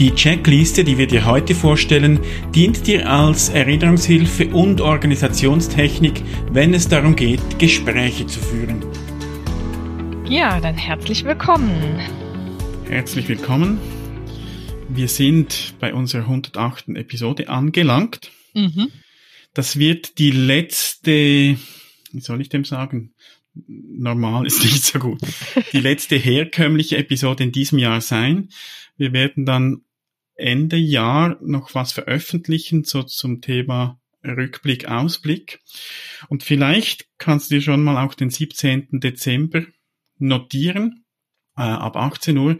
Die Checkliste, die wir dir heute vorstellen, dient dir als Erinnerungshilfe und Organisationstechnik, wenn es darum geht, Gespräche zu führen. Ja, dann herzlich willkommen. Herzlich willkommen. Wir sind bei unserer 108. Episode angelangt. Mhm. Das wird die letzte, wie soll ich dem sagen? Normal ist nicht so gut. Die letzte herkömmliche Episode in diesem Jahr sein. Wir werden dann Ende Jahr noch was veröffentlichen, so zum Thema Rückblick, Ausblick. Und vielleicht kannst du dir schon mal auch den 17. Dezember notieren, äh, ab 18 Uhr.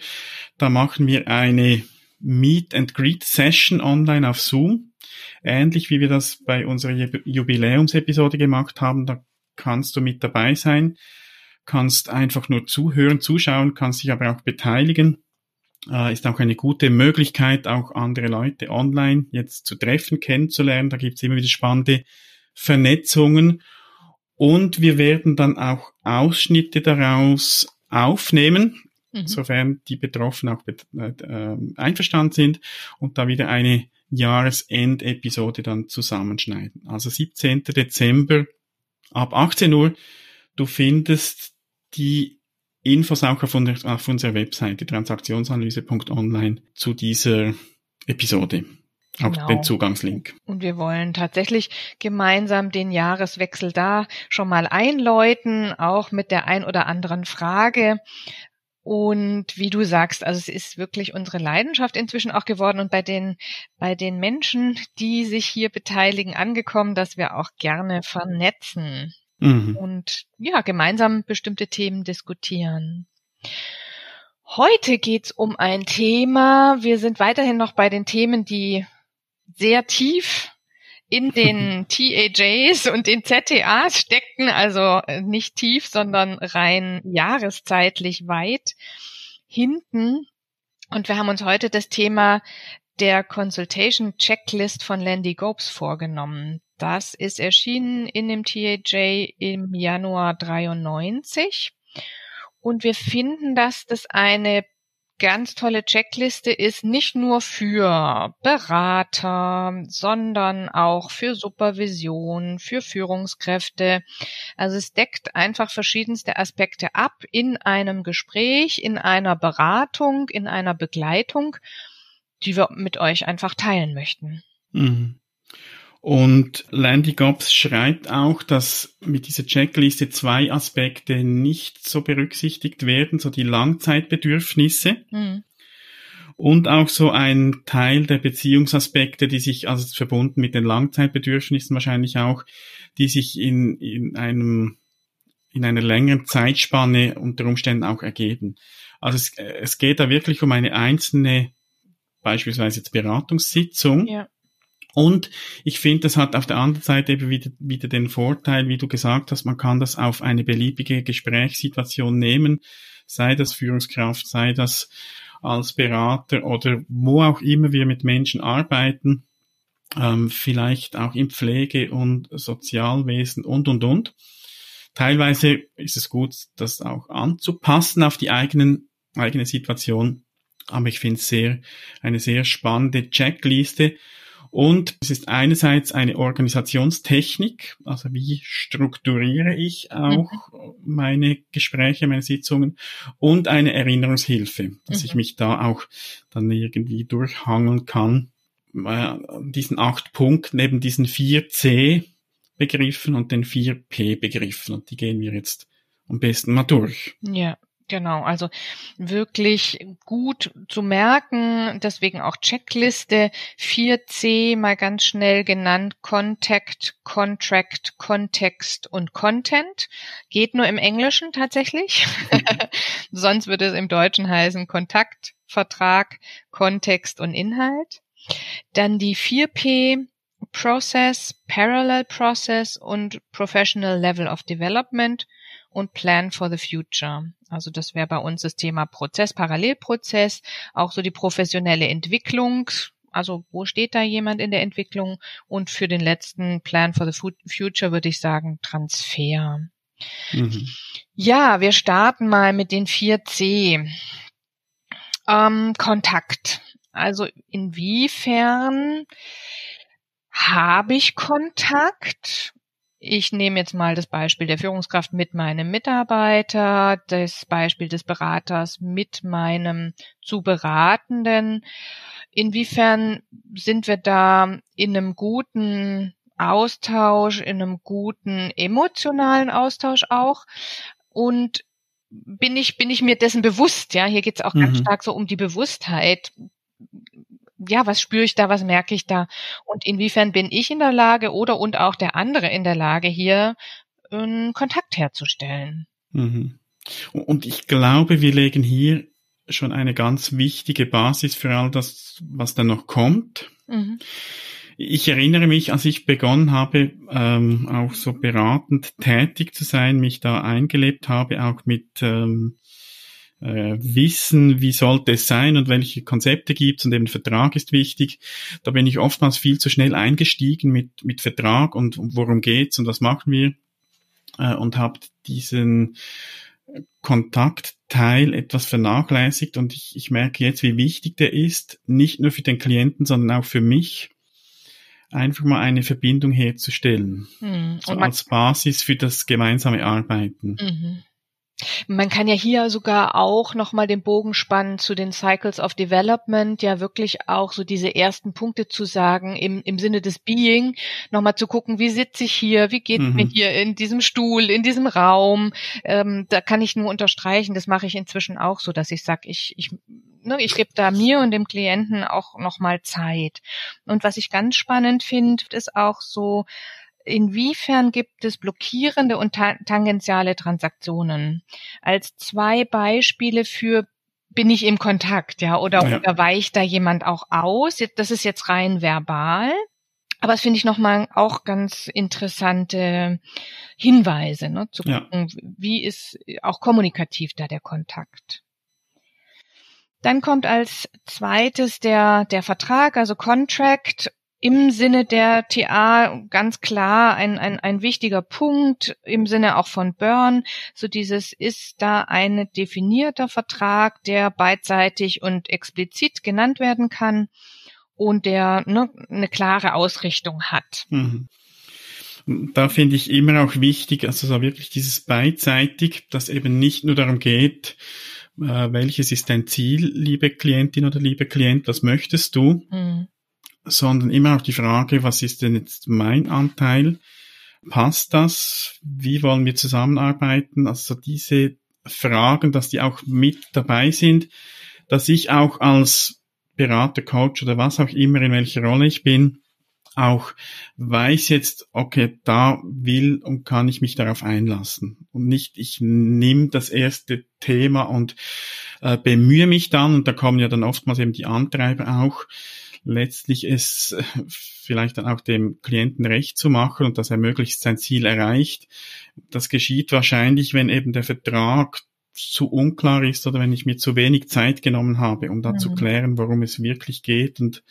Da machen wir eine Meet and Greet Session online auf Zoom. Ähnlich wie wir das bei unserer Jubiläumsepisode gemacht haben. Da kannst du mit dabei sein, kannst einfach nur zuhören, zuschauen, kannst dich aber auch beteiligen äh, ist auch eine gute Möglichkeit, auch andere Leute online jetzt zu treffen, kennenzulernen. Da gibt es immer wieder spannende Vernetzungen. Und wir werden dann auch Ausschnitte daraus aufnehmen, mhm. sofern die Betroffenen auch äh, einverstanden sind und da wieder eine Jahresendepisode dann zusammenschneiden. Also 17. Dezember ab 18 Uhr. Du findest die Infos auch auf, auf unserer Webseite transaktionsanalyse.online zu dieser Episode. Auch genau. den Zugangslink. Und wir wollen tatsächlich gemeinsam den Jahreswechsel da schon mal einläuten, auch mit der ein oder anderen Frage. Und wie du sagst, also es ist wirklich unsere Leidenschaft inzwischen auch geworden und bei den, bei den Menschen, die sich hier beteiligen, angekommen, dass wir auch gerne vernetzen mhm. und ja, gemeinsam bestimmte Themen diskutieren. Heute geht's um ein Thema. Wir sind weiterhin noch bei den Themen, die sehr tief in den TAJs und den ZTAs steckten, also nicht tief, sondern rein jahreszeitlich weit hinten. Und wir haben uns heute das Thema der Consultation Checklist von Landy Gopes vorgenommen. Das ist erschienen in dem TAJ im Januar 93. Und wir finden, dass das eine ganz tolle Checkliste ist, nicht nur für Berater, sondern auch für Supervision, für Führungskräfte. Also es deckt einfach verschiedenste Aspekte ab in einem Gespräch, in einer Beratung, in einer Begleitung, die wir mit euch einfach teilen möchten. Mhm. Und Landy Gobbs schreibt auch, dass mit dieser Checkliste zwei Aspekte nicht so berücksichtigt werden, so die Langzeitbedürfnisse. Mhm. Und auch so ein Teil der Beziehungsaspekte, die sich, also verbunden mit den Langzeitbedürfnissen wahrscheinlich auch, die sich in, in einem, in einer längeren Zeitspanne unter Umständen auch ergeben. Also es, es geht da wirklich um eine einzelne, beispielsweise jetzt Beratungssitzung. Ja und ich finde, das hat auf der anderen Seite eben wieder, wieder den Vorteil, wie du gesagt hast, man kann das auf eine beliebige Gesprächssituation nehmen, sei das Führungskraft, sei das als Berater oder wo auch immer wir mit Menschen arbeiten, ähm, vielleicht auch im Pflege- und Sozialwesen und, und, und. Teilweise ist es gut, das auch anzupassen auf die eigenen, eigene Situation. Aber ich finde es sehr, eine sehr spannende Checkliste, und es ist einerseits eine Organisationstechnik, also wie strukturiere ich auch mhm. meine Gespräche, meine Sitzungen und eine Erinnerungshilfe, dass mhm. ich mich da auch dann irgendwie durchhangeln kann. Äh, diesen acht Punkten, neben diesen vier C Begriffen und den vier P Begriffen und die gehen wir jetzt am besten mal durch. Ja, Genau, also wirklich gut zu merken, deswegen auch Checkliste 4C mal ganz schnell genannt, Contact, Contract, Kontext und Content. Geht nur im Englischen tatsächlich, sonst würde es im Deutschen heißen Kontakt, Vertrag, Kontext und Inhalt. Dann die 4P, Process, Parallel Process und Professional Level of Development und Plan for the Future. Also das wäre bei uns das Thema Prozess, Parallelprozess, auch so die professionelle Entwicklung. Also wo steht da jemand in der Entwicklung? Und für den letzten Plan for the Future würde ich sagen Transfer. Mhm. Ja, wir starten mal mit den 4C. Ähm, Kontakt. Also inwiefern habe ich Kontakt? Ich nehme jetzt mal das Beispiel der Führungskraft mit meinem Mitarbeiter, das Beispiel des Beraters mit meinem zu Beratenden. Inwiefern sind wir da in einem guten Austausch, in einem guten emotionalen Austausch auch? Und bin ich, bin ich mir dessen bewusst, ja, hier geht es auch mhm. ganz stark so um die Bewusstheit ja, was spüre ich da, was merke ich da und inwiefern bin ich in der Lage oder und auch der andere in der Lage, hier einen Kontakt herzustellen. Mhm. Und ich glaube, wir legen hier schon eine ganz wichtige Basis für all das, was dann noch kommt. Mhm. Ich erinnere mich, als ich begonnen habe, ähm, auch so beratend tätig zu sein, mich da eingelebt habe, auch mit ähm, äh, wissen, wie sollte es sein und welche Konzepte gibt und eben Vertrag ist wichtig. Da bin ich oftmals viel zu schnell eingestiegen mit, mit Vertrag und, worum geht's und was machen wir äh, und habe diesen Kontaktteil etwas vernachlässigt und ich, ich merke jetzt, wie wichtig der ist, nicht nur für den Klienten, sondern auch für mich, einfach mal eine Verbindung herzustellen. Hm. So als Basis für das gemeinsame Arbeiten. Mhm. Man kann ja hier sogar auch nochmal den Bogen spannen zu den Cycles of Development, ja wirklich auch so diese ersten Punkte zu sagen im, im Sinne des Being, nochmal zu gucken, wie sitze ich hier, wie geht mhm. mir hier in diesem Stuhl, in diesem Raum. Ähm, da kann ich nur unterstreichen, das mache ich inzwischen auch so, dass ich sage, ich, ich, ne, ich gebe da mir und dem Klienten auch nochmal Zeit. Und was ich ganz spannend finde, ist auch so, Inwiefern gibt es blockierende und ta tangentiale Transaktionen? Als zwei Beispiele für bin ich im Kontakt, ja, oder, ja. oder weicht da jemand auch aus? Das ist jetzt rein verbal. Aber das finde ich nochmal auch ganz interessante Hinweise, ne, zu gucken, ja. wie ist auch kommunikativ da der Kontakt. Dann kommt als zweites der, der Vertrag, also Contract im Sinne der TA ganz klar ein, ein, ein wichtiger Punkt im Sinne auch von Burn. So dieses ist da ein definierter Vertrag, der beidseitig und explizit genannt werden kann und der ne, eine klare Ausrichtung hat. Mhm. Da finde ich immer auch wichtig, also so wirklich dieses beidseitig, dass eben nicht nur darum geht, äh, welches ist dein Ziel, liebe Klientin oder liebe Klient, was möchtest du, mhm sondern immer auch die Frage, was ist denn jetzt mein Anteil? Passt das? Wie wollen wir zusammenarbeiten? Also diese Fragen, dass die auch mit dabei sind, dass ich auch als Berater, Coach oder was auch immer, in welcher Rolle ich bin, auch weiß jetzt, okay, da will und kann ich mich darauf einlassen. Und nicht, ich nehme das erste Thema und äh, bemühe mich dann, und da kommen ja dann oftmals eben die Antreiber auch, letztlich es vielleicht dann auch dem Klienten recht zu machen und dass er möglichst sein Ziel erreicht. Das geschieht wahrscheinlich, wenn eben der Vertrag zu unklar ist oder wenn ich mir zu wenig Zeit genommen habe, um da mhm. zu klären, worum es wirklich geht und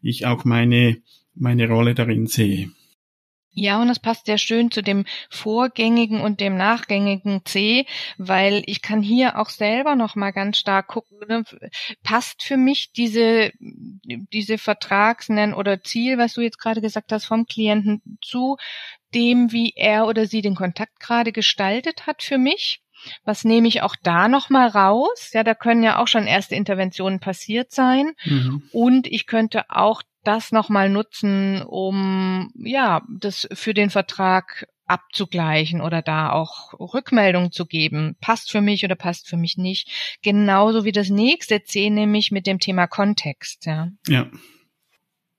ich auch meine, meine Rolle darin sehe. Ja, und das passt sehr schön zu dem vorgängigen und dem nachgängigen C, weil ich kann hier auch selber noch mal ganz stark gucken, ne, passt für mich diese diese Vertragsnennen oder Ziel, was du jetzt gerade gesagt hast, vom Klienten zu dem, wie er oder sie den Kontakt gerade gestaltet hat für mich Was nehme ich auch da nochmal raus? Ja, da können ja auch schon erste Interventionen passiert sein. Mhm. Und ich könnte auch das nochmal nutzen, um ja, das für den Vertrag abzugleichen oder da auch Rückmeldung zu geben. Passt für mich oder passt für mich nicht. Genauso wie das nächste C, nämlich mit dem Thema Kontext. Ja. ja.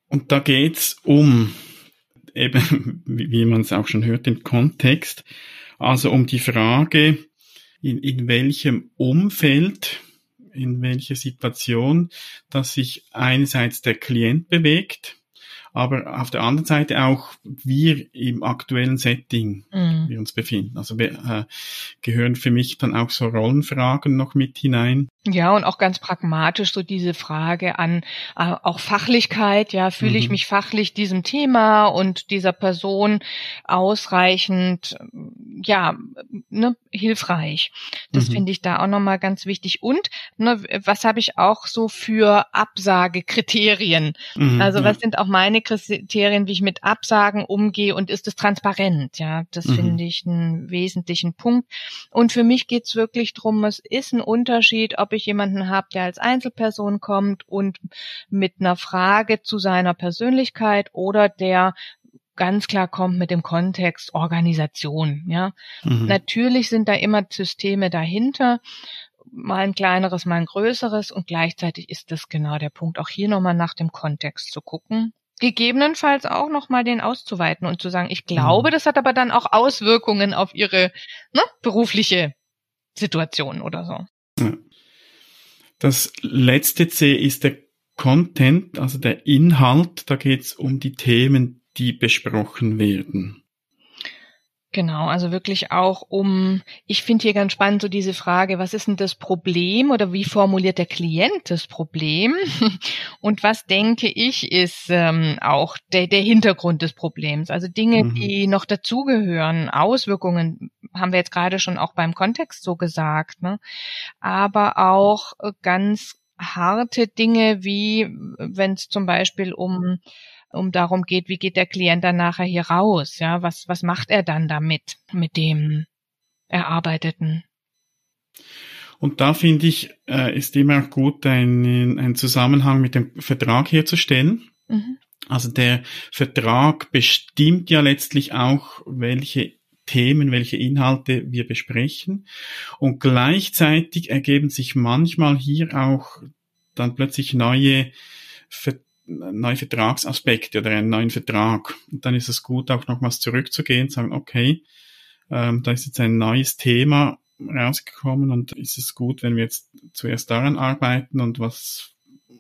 Und da geht's um eben, wie man es auch schon hört, den Kontext. Also um die Frage, in, in welchem Umfeld, in welcher Situation, dass sich einerseits der Klient bewegt, aber auf der anderen Seite auch wir im aktuellen Setting mhm. wir uns befinden. Also wir, äh, gehören für mich dann auch so Rollenfragen noch mit hinein. Ja, und auch ganz pragmatisch so diese Frage an äh, auch Fachlichkeit, ja, fühle mhm. ich mich fachlich diesem Thema und dieser Person ausreichend, ja, ne, hilfreich. Das mhm. finde ich da auch nochmal ganz wichtig. Und ne, was habe ich auch so für Absagekriterien? Mhm, also ja. was sind auch meine Kriterien, wie ich mit Absagen umgehe und ist es transparent? Ja, das mhm. finde ich einen wesentlichen Punkt. Und für mich geht's wirklich drum, es ist ein Unterschied, ob ich jemanden habe, der als Einzelperson kommt und mit einer Frage zu seiner Persönlichkeit oder der ganz klar kommt mit dem Kontext Organisation, ja. Mhm. Natürlich sind da immer Systeme dahinter, mal ein kleineres, mal ein größeres und gleichzeitig ist das genau der Punkt, auch hier nochmal nach dem Kontext zu gucken. Gegebenenfalls auch nochmal den auszuweiten und zu sagen, ich glaube, mhm. das hat aber dann auch Auswirkungen auf ihre ne, berufliche Situation oder so. Ja. Das letzte C ist der Content, also der Inhalt. Da geht es um die Themen, die besprochen werden. Genau, also wirklich auch um, ich finde hier ganz spannend so diese Frage, was ist denn das Problem oder wie formuliert der Klient das Problem und was denke ich ist ähm, auch der, der Hintergrund des Problems. Also Dinge, mhm. die noch dazugehören, Auswirkungen, haben wir jetzt gerade schon auch beim Kontext so gesagt, ne? aber auch äh, ganz harte Dinge, wie wenn es zum Beispiel um um darum geht, wie geht der Klient dann nachher hier raus, ja, was was macht er dann damit mit dem erarbeiteten? Und da finde ich, äh, ist immer gut, einen, einen Zusammenhang mit dem Vertrag herzustellen. Mhm. Also der Vertrag bestimmt ja letztlich auch, welche Themen, welche Inhalte wir besprechen. Und gleichzeitig ergeben sich manchmal hier auch dann plötzlich neue, neue Vertragsaspekte oder einen neuen Vertrag. Und dann ist es gut, auch nochmals zurückzugehen, sagen, okay, ähm, da ist jetzt ein neues Thema rausgekommen und ist es gut, wenn wir jetzt zuerst daran arbeiten und was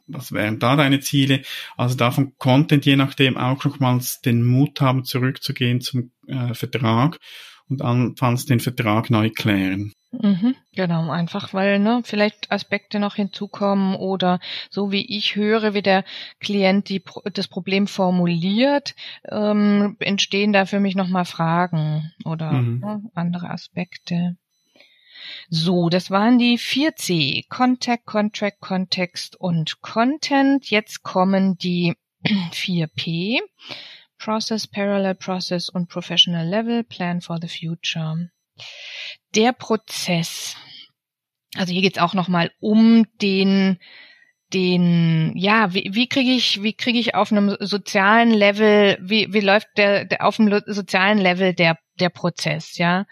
was wären da deine Ziele? Also davon Content je nachdem auch nochmals den Mut haben, zurückzugehen zum äh, Vertrag und anfangs den Vertrag neu klären. Mhm, genau, einfach weil ne, vielleicht Aspekte noch hinzukommen oder so wie ich höre, wie der Klient die, das Problem formuliert, ähm, entstehen da für mich nochmal Fragen oder mhm. ne, andere Aspekte. So, das waren die 4C. Contact, Contract, Kontext und Content. Jetzt kommen die 4P. Process, Parallel Process und Professional Level, Plan for the Future. Der Prozess. Also hier geht's auch nochmal um den den, ja, wie, wie kriege ich, wie kriege ich auf einem sozialen Level, wie, wie läuft der, der auf einem sozialen Level der der Prozess, ja.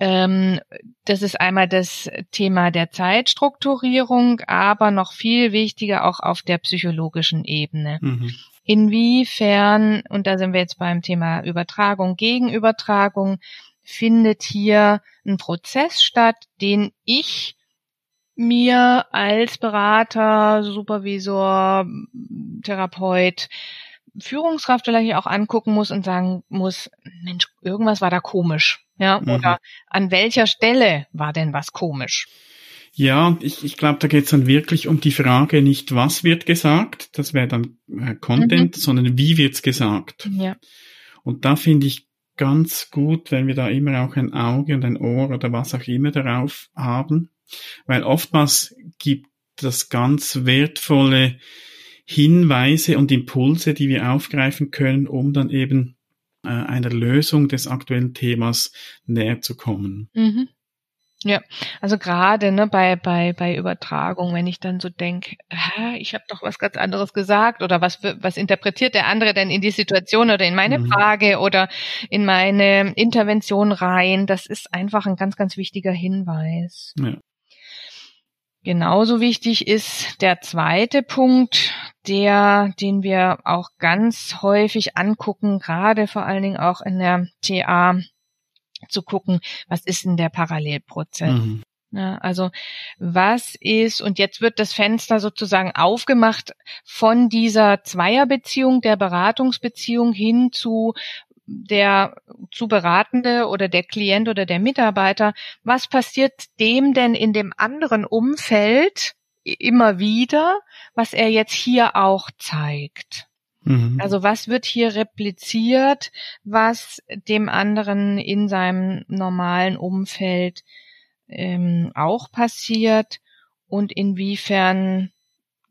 Ähm, das ist einmal das Thema der Zeitstrukturierung, aber noch viel wichtiger auch auf der psychologischen Ebene. Mhm. Inwiefern, und da sind wir jetzt beim Thema Übertragung, Gegenübertragung, findet hier ein Prozess statt, den ich mir als Berater, Supervisor, Therapeut, Führungskraft vielleicht auch angucken muss und sagen muss, Mensch, irgendwas war da komisch. Ja, mhm. oder an welcher Stelle war denn was komisch? Ja, ich, ich glaube, da geht es dann wirklich um die Frage nicht, was wird gesagt, das wäre dann äh, Content, mhm. sondern wie wird's gesagt. Ja. Und da finde ich ganz gut, wenn wir da immer auch ein Auge und ein Ohr oder was auch immer darauf haben, weil oftmals gibt das ganz wertvolle Hinweise und Impulse, die wir aufgreifen können, um dann eben äh, einer Lösung des aktuellen Themas näher zu kommen. Mhm. Ja, also gerade ne, bei, bei, bei Übertragung, wenn ich dann so denke, ich habe doch was ganz anderes gesagt oder was, was interpretiert der andere denn in die Situation oder in meine mhm. Frage oder in meine Intervention rein, das ist einfach ein ganz, ganz wichtiger Hinweis. Ja. Genauso wichtig ist der zweite Punkt, der, den wir auch ganz häufig angucken, gerade vor allen Dingen auch in der TA zu gucken, was ist denn der Parallelprozess? Mhm. Ja, also was ist, und jetzt wird das Fenster sozusagen aufgemacht von dieser Zweierbeziehung, der Beratungsbeziehung hin zu der zu Beratende oder der Klient oder der Mitarbeiter, was passiert dem denn in dem anderen Umfeld immer wieder, was er jetzt hier auch zeigt? Mhm. Also was wird hier repliziert, was dem anderen in seinem normalen Umfeld ähm, auch passiert und inwiefern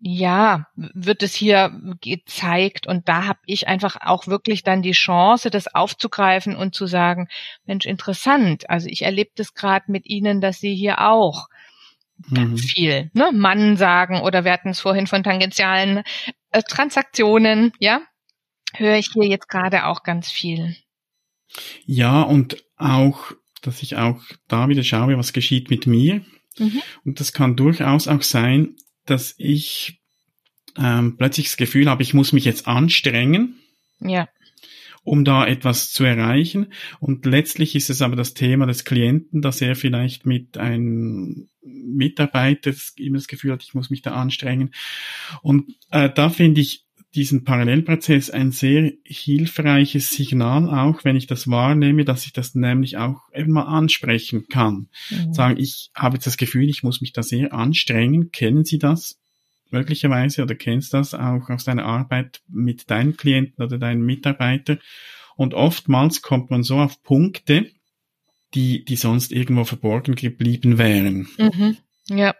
ja, wird es hier gezeigt und da habe ich einfach auch wirklich dann die Chance, das aufzugreifen und zu sagen, Mensch, interessant. Also ich erlebe das gerade mit Ihnen, dass Sie hier auch ganz mhm. viel ne, Mann sagen oder wir hatten es vorhin von tangentialen äh, Transaktionen, ja, höre ich hier jetzt gerade auch ganz viel. Ja, und auch, dass ich auch da wieder schaue, was geschieht mit mir. Mhm. Und das kann durchaus auch sein, dass ich ähm, plötzlich das Gefühl habe, ich muss mich jetzt anstrengen. Ja um da etwas zu erreichen. Und letztlich ist es aber das Thema des Klienten, dass er vielleicht mit einem Mitarbeiter immer das Gefühl hat, ich muss mich da anstrengen. Und äh, da finde ich diesen Parallelprozess ein sehr hilfreiches Signal, auch wenn ich das wahrnehme, dass ich das nämlich auch eben mal ansprechen kann. Mhm. Sagen, ich habe jetzt das Gefühl, ich muss mich da sehr anstrengen. Kennen Sie das? Möglicherweise oder kennst das auch aus deiner Arbeit mit deinen Klienten oder deinen Mitarbeitern. Und oftmals kommt man so auf Punkte, die, die sonst irgendwo verborgen geblieben wären. Mhm. Ja.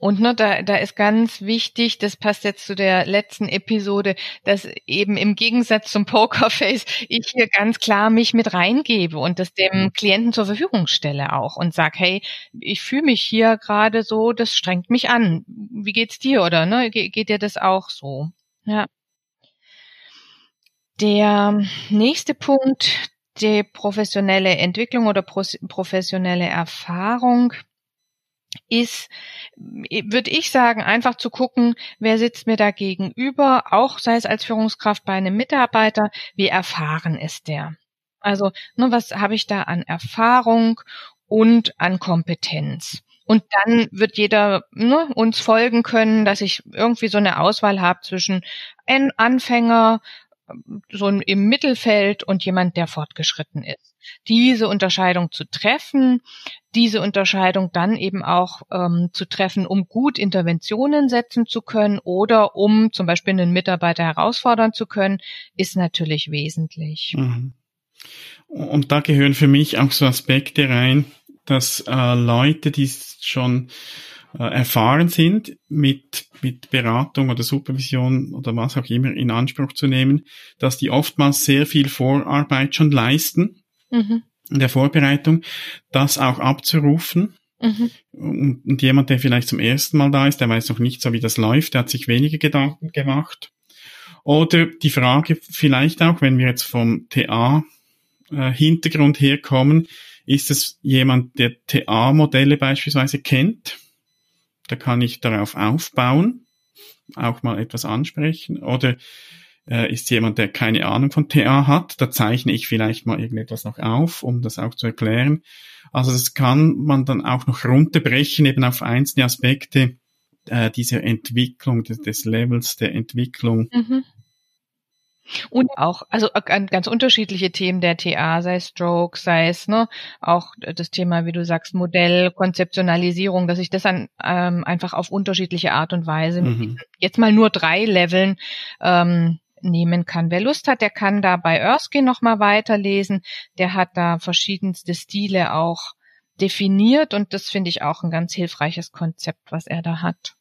Und ne, da, da ist ganz wichtig, das passt jetzt zu der letzten Episode, dass eben im Gegensatz zum Pokerface ich hier ganz klar mich mit reingebe und das dem mhm. Klienten zur Verfügung stelle auch und sag, hey, ich fühle mich hier gerade so, das strengt mich an. Wie geht's dir oder ne? Ge geht dir das auch so? Ja. Der nächste Punkt, die professionelle Entwicklung oder professionelle Erfahrung ist, würde ich sagen, einfach zu gucken, wer sitzt mir da gegenüber, auch sei es als Führungskraft bei einem Mitarbeiter, wie erfahren ist der? Also, ne, was habe ich da an Erfahrung und an Kompetenz? Und dann wird jeder ne, uns folgen können, dass ich irgendwie so eine Auswahl habe zwischen Anfänger, so im Mittelfeld und jemand, der fortgeschritten ist. Diese Unterscheidung zu treffen, diese Unterscheidung dann eben auch ähm, zu treffen, um gut Interventionen setzen zu können oder um zum Beispiel einen Mitarbeiter herausfordern zu können, ist natürlich wesentlich. Mhm. Und da gehören für mich auch so Aspekte rein, dass äh, Leute, die schon äh, erfahren sind, mit, mit Beratung oder Supervision oder was auch immer in Anspruch zu nehmen, dass die oftmals sehr viel Vorarbeit schon leisten mhm. in der Vorbereitung, das auch abzurufen. Mhm. Und, und jemand, der vielleicht zum ersten Mal da ist, der weiß noch nicht so, wie das läuft, der hat sich wenige Gedanken gemacht. Oder die Frage vielleicht auch, wenn wir jetzt vom TA äh, Hintergrund herkommen, ist es jemand, der TA-Modelle beispielsweise kennt da kann ich darauf aufbauen, auch mal etwas ansprechen. Oder äh, ist jemand, der keine Ahnung von TA hat, da zeichne ich vielleicht mal irgendetwas noch auf, um das auch zu erklären. Also das kann man dann auch noch runterbrechen, eben auf einzelne Aspekte äh, dieser Entwicklung, des, des Levels der Entwicklung. Mhm. Und auch, also äh, ganz unterschiedliche Themen der TA, sei es Stroke, sei es ne, auch das Thema, wie du sagst, Modell, Konzeptionalisierung, dass ich das dann ähm, einfach auf unterschiedliche Art und Weise mhm. jetzt mal nur drei Leveln ähm, nehmen kann. Wer Lust hat, der kann da bei Erskine nochmal weiterlesen. Der hat da verschiedenste Stile auch definiert und das finde ich auch ein ganz hilfreiches Konzept, was er da hat.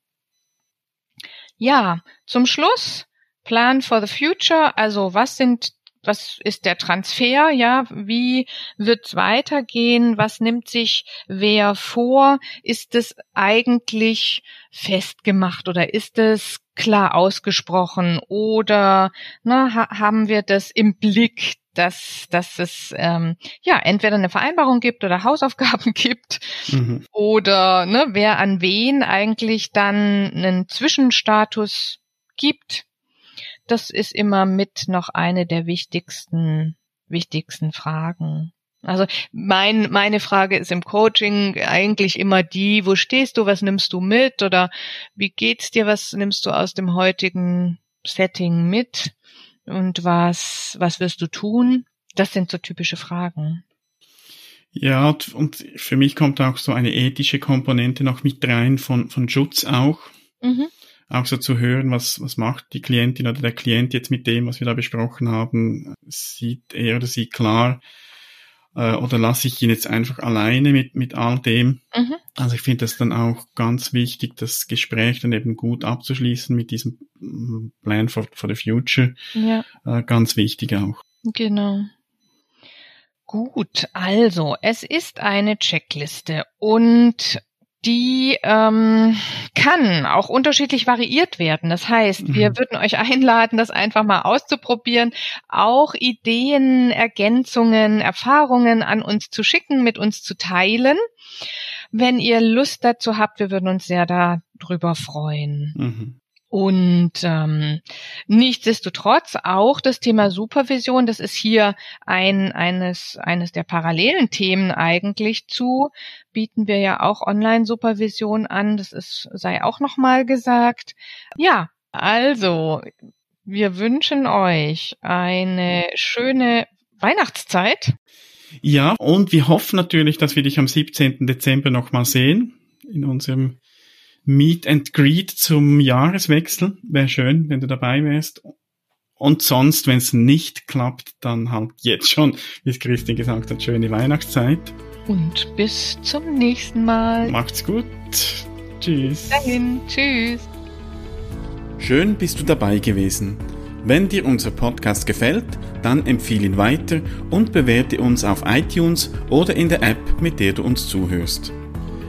Ja, zum Schluss Plan for the Future, also was sind was ist der Transfer, ja, wie wird's weitergehen, was nimmt sich wer vor, ist es eigentlich festgemacht oder ist es klar ausgesprochen? Oder na, ha haben wir das im Blick, dass, dass es ähm, ja entweder eine Vereinbarung gibt oder Hausaufgaben gibt? Mhm. oder ne, wer an wen eigentlich dann einen Zwischenstatus gibt. Das ist immer mit noch eine der wichtigsten wichtigsten Fragen. Also mein, meine Frage ist im Coaching eigentlich immer die, wo stehst du, was nimmst du mit oder wie geht's dir, was nimmst du aus dem heutigen Setting mit und was, was wirst du tun? Das sind so typische Fragen. Ja, und für mich kommt auch so eine ethische Komponente noch mit rein von, von Schutz auch. Mhm. Auch so zu hören, was, was macht die Klientin oder der Klient jetzt mit dem, was wir da besprochen haben. Sieht er oder sie klar, äh, oder lasse ich ihn jetzt einfach alleine mit, mit all dem? Mhm. Also ich finde das dann auch ganz wichtig, das Gespräch dann eben gut abzuschließen mit diesem mm, Plan for, for the Future. Ja. Äh, ganz wichtig auch. Genau. Gut, also es ist eine Checkliste und die ähm, kann auch unterschiedlich variiert werden. Das heißt, mhm. wir würden euch einladen, das einfach mal auszuprobieren, auch Ideen, Ergänzungen, Erfahrungen an uns zu schicken, mit uns zu teilen. Wenn ihr Lust dazu habt, wir würden uns sehr darüber freuen. Mhm. Und ähm, nichtsdestotrotz auch das Thema Supervision, das ist hier ein eines eines der parallelen Themen eigentlich zu bieten wir ja auch Online-Supervision an. Das ist sei auch noch mal gesagt. Ja, also wir wünschen euch eine schöne Weihnachtszeit. Ja, und wir hoffen natürlich, dass wir dich am 17. Dezember noch mal sehen in unserem Meet and Greet zum Jahreswechsel. Wäre schön, wenn du dabei wärst. Und sonst, wenn es nicht klappt, dann halt jetzt schon, wie es Christine gesagt hat, schöne Weihnachtszeit. Und bis zum nächsten Mal. Macht's gut. Tschüss. Dahin. Tschüss. Schön bist du dabei gewesen. Wenn dir unser Podcast gefällt, dann empfehle ihn weiter und bewerte uns auf iTunes oder in der App, mit der du uns zuhörst.